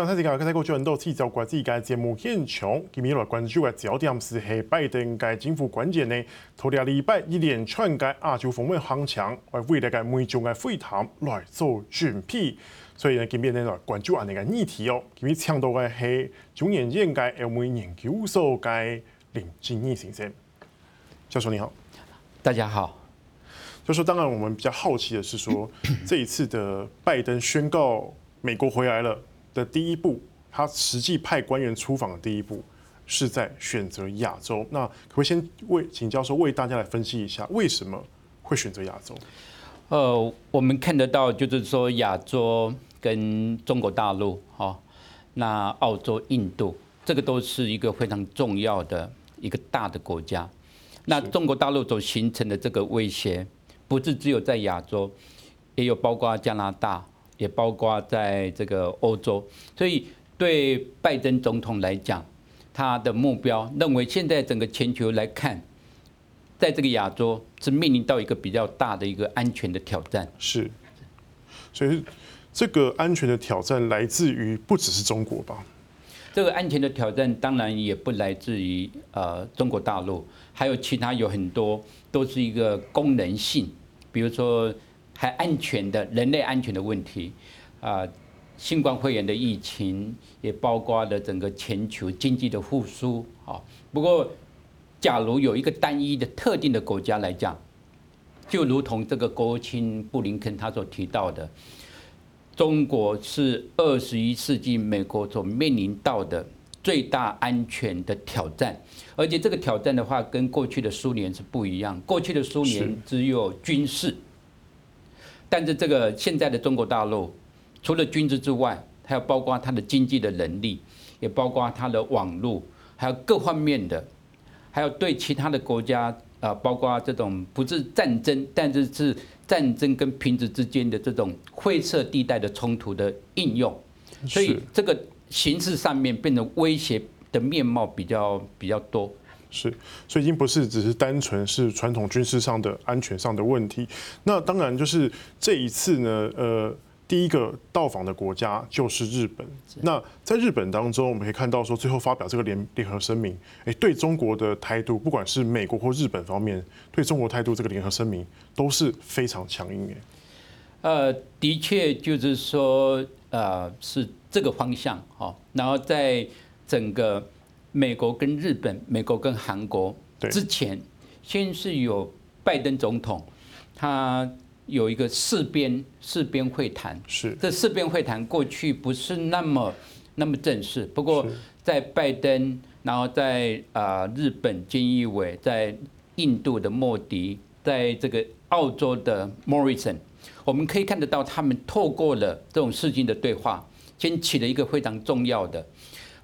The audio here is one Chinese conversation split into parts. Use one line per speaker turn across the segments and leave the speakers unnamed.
刚才这个在过去很多次，就关注个节目现场，今日来关注个焦点是系拜登个政府关键呢，头两礼拜一连串个亚洲访问行程，为未来个美中个会谈来做准备。所以呢，今日呢来关注下呢个议题哦。今日请到个系中研院个欧美研究所个林敬义先生，教授你好，
大家好。
教授当然，我们比较好奇的是说，这一次的拜登宣告美国回来了。的第一步，他实际派官员出访的第一步，是在选择亚洲。那可不可以先为请教授为大家来分析一下，为什么会选择亚洲？
呃，我们看得到，就是说亚洲跟中国大陆，哈，那澳洲、印度，这个都是一个非常重要的一个大的国家。那中国大陆所形成的这个威胁，不是只有在亚洲，也有包括加拿大。也包括在这个欧洲，所以对拜登总统来讲，他的目标认为现在整个全球来看，在这个亚洲是面临到一个比较大的一个安全的挑战。
是，所以这个安全的挑战来自于不只是中国吧？
这个安全的挑战当然也不来自于呃中国大陆，还有其他有很多都是一个功能性，比如说。还安全的人类安全的问题，啊，新冠肺炎的疫情也包括了整个全球经济的复苏啊。不过，假如有一个单一的特定的国家来讲，就如同这个国务卿布林肯他所提到的，中国是二十一世纪美国所面临到的最大安全的挑战，而且这个挑战的话，跟过去的苏联是不一样。过去的苏联只有军事。但是这个现在的中国大陆，除了军事之外，还有包括它的经济的能力，也包括它的网络，还有各方面的，还有对其他的国家啊，包括这种不是战争，但是是战争跟平时之间的这种灰色地带的冲突的应用，所以这个形式上面变成威胁的面貌比较比较多。
是，所以已经不是只是单纯是传统军事上的安全上的问题。那当然就是这一次呢，呃，第一个到访的国家就是日本。那在日本当中，我们可以看到说，最后发表这个联联合声明，哎，对中国的态度，不管是美国或日本方面对中国态度，这个联合声明都是非常强硬。哎，
呃，的确就是说，呃，是这个方向哈。然后在整个。美国跟日本、美国跟韩国之前，先是有拜登总统，他有一个四边四边会谈。
是
这四边会谈过去不是那么那么正式，不过在拜登，然后在啊日本菅义伟，在印度的莫迪，在这个澳洲的 Morison，，我们可以看得到他们透过了这种事情的对话，先起了一个非常重要的。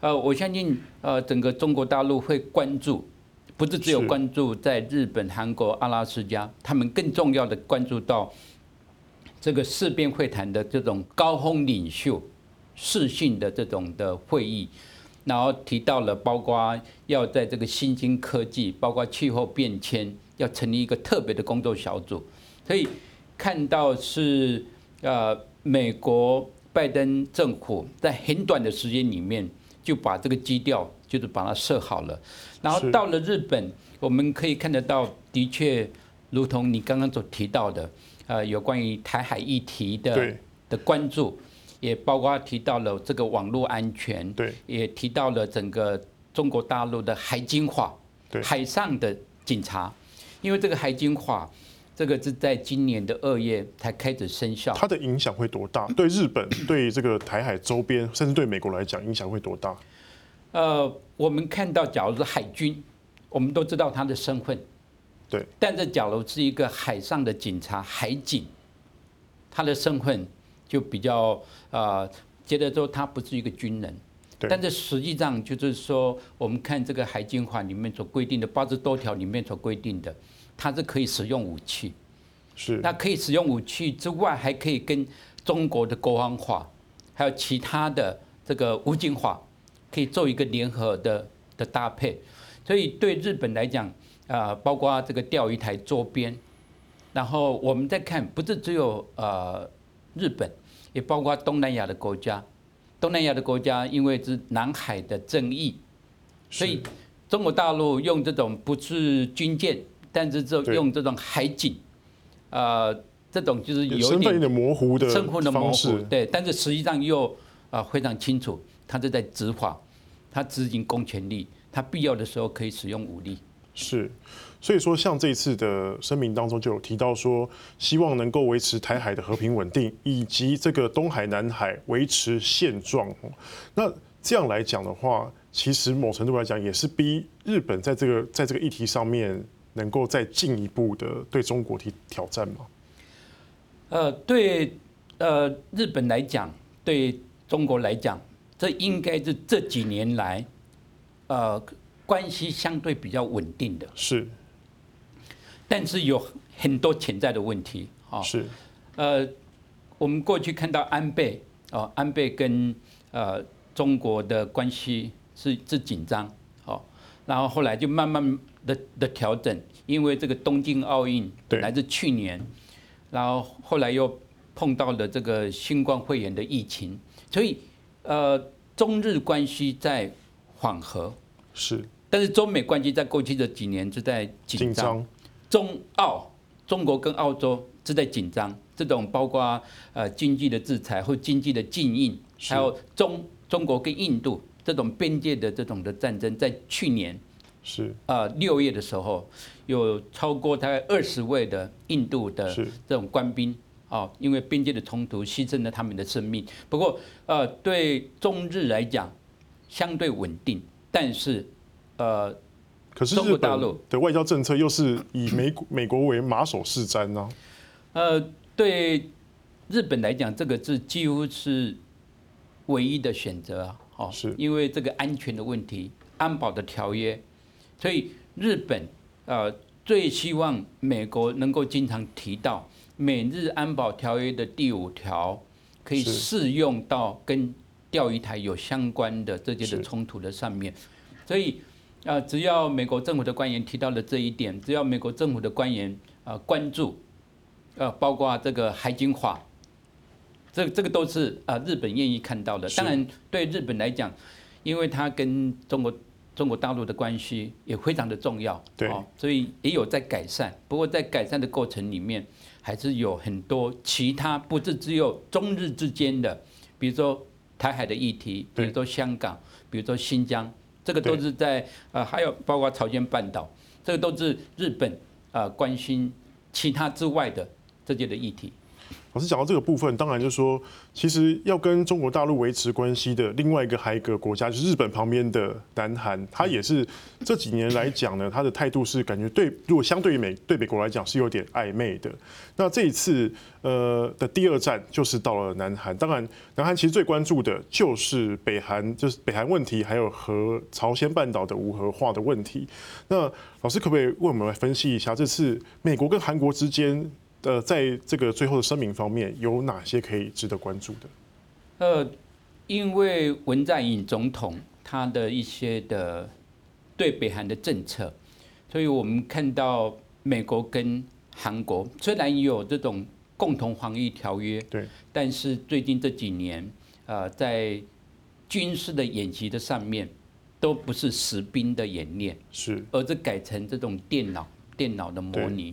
呃，我相信呃，整个中国大陆会关注，不是只有关注在日本、韩国、阿拉斯加，他们更重要的关注到这个四边会谈的这种高峰领袖视讯的这种的会议，然后提到了包括要在这个新兴科技、包括气候变迁，要成立一个特别的工作小组，所以看到是呃，美国拜登政府在很短的时间里面。就把这个基调就是把它设好了，然后到了日本，我们可以看得到，的确，如同你刚刚所提到的，呃，有关于台海议题的的关注，也包括提到了这个网络安全，对，也提到了整个中国大陆的海警法，海上的警察，因为这个海警法，这个是在今年的二月才开始生效。
它的影响会多大？对日本、对这个台海周边，甚至对美国来讲，影响会多大？
呃，我们看到，假如是海军，我们都知道他的身份。
对。
但是，假如是一个海上的警察，海警，他的身份就比较呃，觉得说他不是一个军人。对。但是实际上就是说，我们看这个海警法里面所规定的八十多条里面所规定的。它是可以使用武器，
是。
那可以使用武器之外，还可以跟中国的国防化，还有其他的这个武警化，可以做一个联合的的搭配。所以对日本来讲，啊，包括这个钓鱼台周边，然后我们再看，不是只有呃日本，也包括东南亚的国家，东南亚的国家因为是南海的争议，所以中国大陆用这种不是军舰，但是就用这种海警，呃，这种就是有点
模糊的
称呼的模糊，对，但是实际上又啊非常清楚，他是在执法，他执行公权力，他必要的时候可以使用武力。
是，所以说像这一次的声明当中就有提到说，希望能够维持台海的和平稳定，以及这个东海、南海维持现状。那这样来讲的话，其实某程度来讲也是逼日本在这个在这个议题上面能够再进一步的对中国提挑战吗？
呃，对，呃，日本来讲，对中国来讲，这应该是这几年来，呃。关系相对比较稳定的，
是，
但是有很多潜在的问题啊。
是，
呃，我们过去看到安倍哦，安倍跟呃中国的关系是是紧张，哦，然后后来就慢慢的的调整，因为这个东京奥运本来是去年，然后后来又碰到了这个新冠肺炎的疫情，所以呃中日关系在缓和，
是。
但是中美关系在过去的几年就在紧张，中澳中国跟澳洲是在紧张，这种包括呃经济的制裁或经济的禁运，还有中中国跟印度这种边界的这种的战争，在去年是啊六月的时候，有超过大概二十位的印度的这种官兵啊，因为边界的冲突牺牲了他们的生命。不过呃对中日来讲相对稳定，但是。呃，
可是日本的外交政策又是以美美国为马首是瞻呢？
呃，对日本来讲，这个是几乎是唯一的选择啊！哦，是。因为这个安全的问题、安保的条约，所以日本呃最希望美国能够经常提到美日安保条约的第五条，可以适用到跟钓鱼台有相关的这些的冲突的上面，所以。啊，只要美国政府的官员提到了这一点，只要美国政府的官员啊关注，呃，包括这个海警法，这这个都是啊日本愿意看到的。当然，对日本来讲，因为它跟中国中国大陆的关系也非常的重要，对，所以也有在改善。不过在改善的过程里面，还是有很多其他不是只有中日之间的，比如说台海的议题，比如说香港，比如说新疆。这个都是在呃，还有包括朝鲜半岛，这个都是日本啊关心其他之外的这些的议题。
老师讲到这个部分，当然就是说，其实要跟中国大陆维持关系的另外一个还有一个国家，就是日本旁边的南韩，它也是这几年来讲呢，它的态度是感觉对，如果相对于美对美国来讲是有点暧昧的。那这一次呃的第二站就是到了南韩，当然南韩其实最关注的就是北韩，就是北韩问题，还有和朝鲜半岛的无核化的问题。那老师可不可以为我们来分析一下，这次美国跟韩国之间？呃，在这个最后的声明方面，有哪些可以值得关注的？
呃，因为文在寅总统他的一些的对北韩的政策，所以我们看到美国跟韩国虽然有这种共同防御条约，对，但是最近这几年，呃，在军事的演习的上面，都不是实兵的演练，是，而是改成这种电脑电脑的模拟，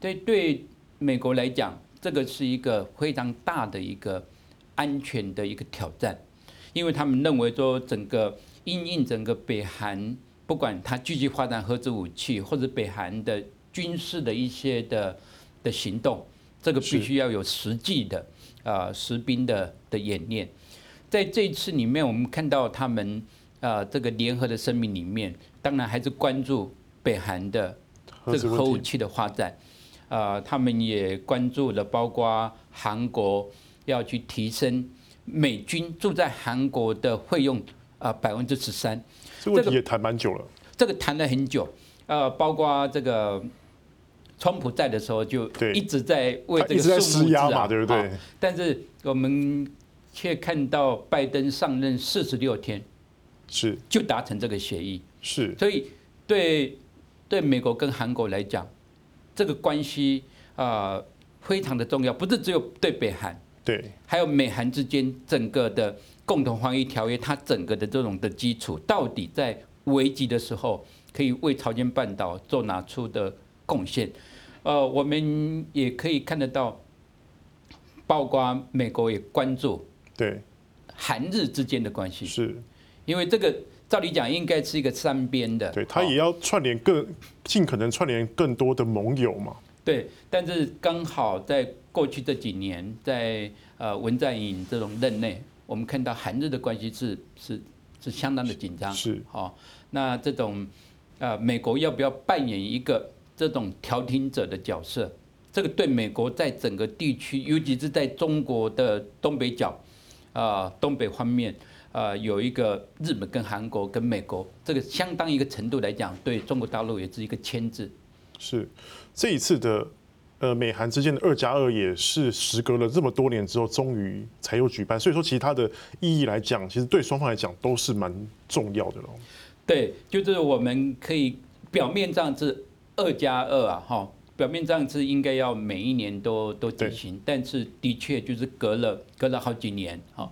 对对。美国来讲，这个是一个非常大的一个安全的一个挑战，因为他们认为说，整个因应整个北韩，不管它继续发展核子武器，或者北韩的军事的一些的的行动，这个必须要有实际的啊实兵的的演练。在这一次里面，我们看到他们啊这个联合的声明里面，当然还是关注北韩的这个核武器的发展。啊，他们也关注了，包括韩国要去提升美军驻在韩国的费用啊百分之十三。
这个问题也谈蛮久了。
这个谈了很久，呃，包括这个川普在的时候就一直在为这个
施压嘛，对不对？
但是我们却看到拜登上任四十六天，是就达成这个协议，是。所以对对美国跟韩国来讲。这个关系啊，非常的重要，不是只有对北韩，
对，
还有美韩之间整个的共同防御条约，它整个的这种的基础，到底在危急的时候可以为朝鲜半岛做哪出的贡献？呃，我们也可以看得到，包括美国也关注
对
韩日之间的关系，
是
因为这个。照理讲，应该是一个三边的，
对，他也要串联更尽可能串联更多的盟友嘛。
对，但是刚好在过去这几年，在呃文在寅这种任内，我们看到韩日的关系是是是相当的紧张。
是，
好，那这种呃美国要不要扮演一个这种调停者的角色？这个对美国在整个地区，尤其是在中国的东北角啊东北方面。呃，有一个日本跟韩国跟美国，这个相当一个程度来讲，对中国大陆也是一个牵制。
是这一次的呃美韩之间的二加二，也是时隔了这么多年之后，终于才有举办。所以说，其实它的意义来讲，其实对双方来讲都是蛮重要的喽。
对，就是我们可以表面上是二加二啊，哈，表面上是应该要每一年都都进行，但是的确就是隔了隔了好几年，哈，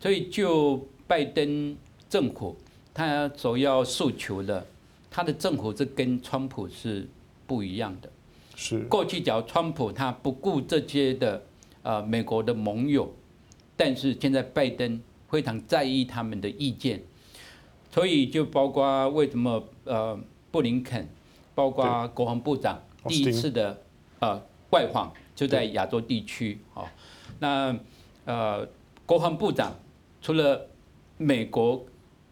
所以就。拜登政府他所要诉求的，他的政府是跟川普是不一样的。
是。
过去讲川普他不顾这些的呃美国的盟友，但是现在拜登非常在意他们的意见，所以就包括为什么呃布林肯，包括国防部长第一次的呃外访就在亚洲地区哦，那呃国防部长除了美国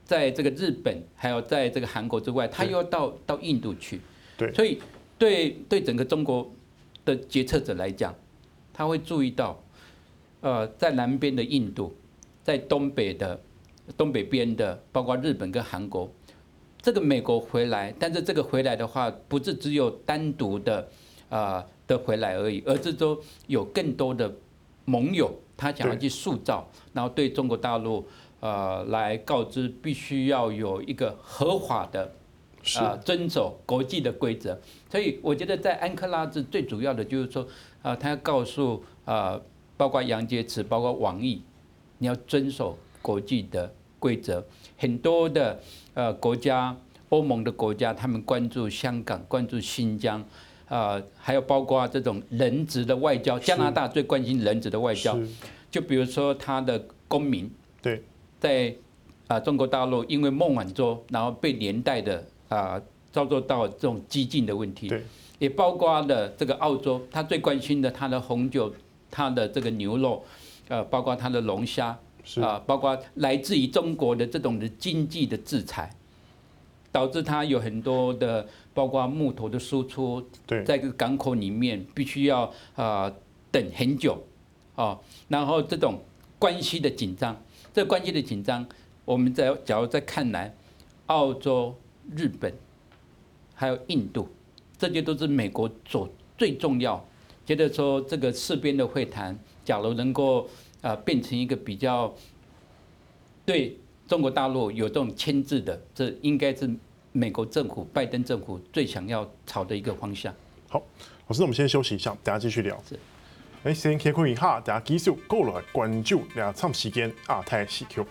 在这个日本，还有在这个韩国之外，他又要到到印度去，
对，
所以对对整个中国的决策者来讲，他会注意到，呃，在南边的印度，在东北的东北边的，包括日本跟韩国，这个美国回来，但是这个回来的话，不是只有单独的啊的回来而已，而是说有更多的盟友，他想要去塑造，然后对中国大陆。呃，来告知必须要有一个合法的，呃，遵守国际的规则。所以我觉得在安克拉治最主要的就是说，啊，他要告诉啊，包括杨洁篪，包括王毅，你要遵守国际的规则。很多的呃国家，欧盟的国家，他们关注香港，关注新疆，啊，还有包括这种人质的外交。加拿大最关心人质的外交，就比如说他的公民。
对。
在啊，中国大陆因为孟晚舟，然后被连带的啊，遭受到这种激进的问题，也包括了这个澳洲，他最关心的他的红酒，他的这个牛肉，呃，包括他的龙虾，啊，包括来自于中国的这种的经济的制裁，导致他有很多的，包括木头的输出，在这个港口里面必须要啊等很久，啊，然后这种关系的紧张。这关系的紧张，我们在假如再看来，澳洲、日本，还有印度，这些都是美国所最重要。觉得说这个四边的会谈，假如能够啊变成一个比较对中国大陆有这种牵制的，这应该是美国政府、拜登政府最想要朝的一个方向。
好，老师，那我们先休息一下，等下继续聊。诶，先开开一下，大家继续过来关注两场时间亚太时区。